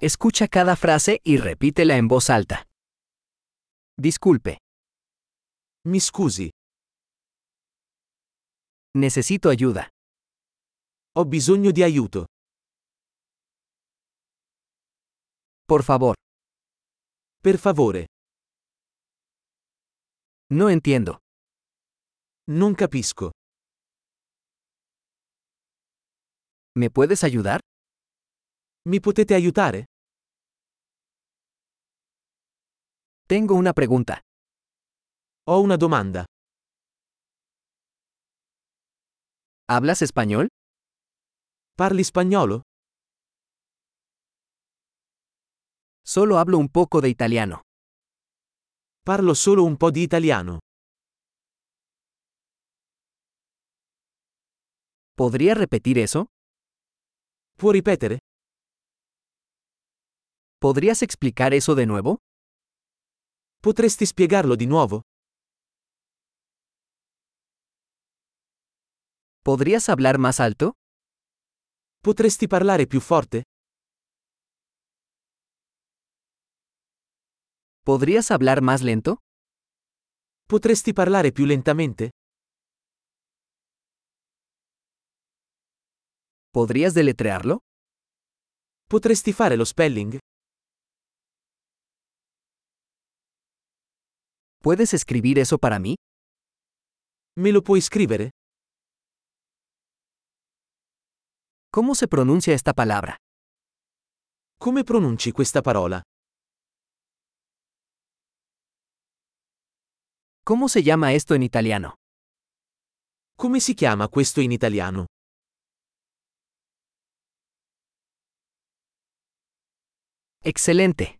Escucha cada frase y repítela en voz alta. Disculpe, Mi scusi, necesito ayuda. ho bisogno di aiuto. Por favor, Per favore, no entiendo. non capisco. ¿Me puedes ayudar? Mi potete aiutare? Tengo una pregunta. Ho una domanda. ¿Hablas español? Parli spagnolo? Solo hablo un poco de italiano. Parlo solo un po' di italiano. ¿Podría repetir eso? Può ripetere? ¿Podrías explicar eso de nuevo? Potresti spiegarlo di nuovo? ¿Podrías hablar más alto? Potresti parlare più forte? ¿Podrías hablar más lento? Potresti parlare più lentamente? ¿Podrías deletrearlo? Potresti fare lo spelling? ¿Puedes escribir eso para mí? Me lo puoi scrivere? ¿Cómo se pronuncia esta palabra? Come pronunci questa parola? ¿Cómo se llama esto en italiano? Come si chiama questo in italiano? Excelente.